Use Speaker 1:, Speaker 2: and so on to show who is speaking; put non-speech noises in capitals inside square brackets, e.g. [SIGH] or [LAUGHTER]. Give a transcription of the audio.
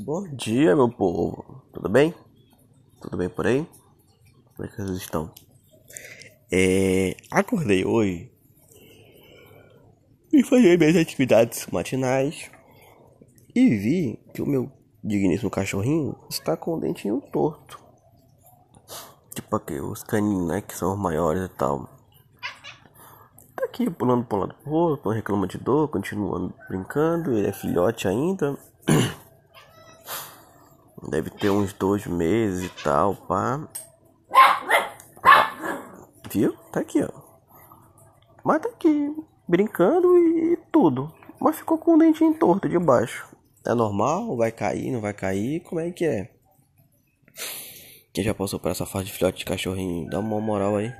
Speaker 1: Bom dia, meu povo. Tudo bem? Tudo bem por aí? Como é que vocês estão? É, acordei hoje e fazer minhas atividades matinais e vi que o meu digníssimo cachorrinho está com o dentinho torto. Tipo aqui, os caninhos, né? Que são os maiores e tal. Tá aqui pulando para um lado pro outro, reclama de dor, continuando brincando. Ele é filhote ainda. [CLEARS THROAT] Deve ter uns dois meses e tal, pá. Viu? Tá aqui, ó. Mas tá aqui, brincando e tudo. Mas ficou com o dentinho torto de baixo. É normal? Vai cair? Não vai cair? Como é que é? Quem já passou por essa fase de filhote de cachorrinho, dá uma moral aí.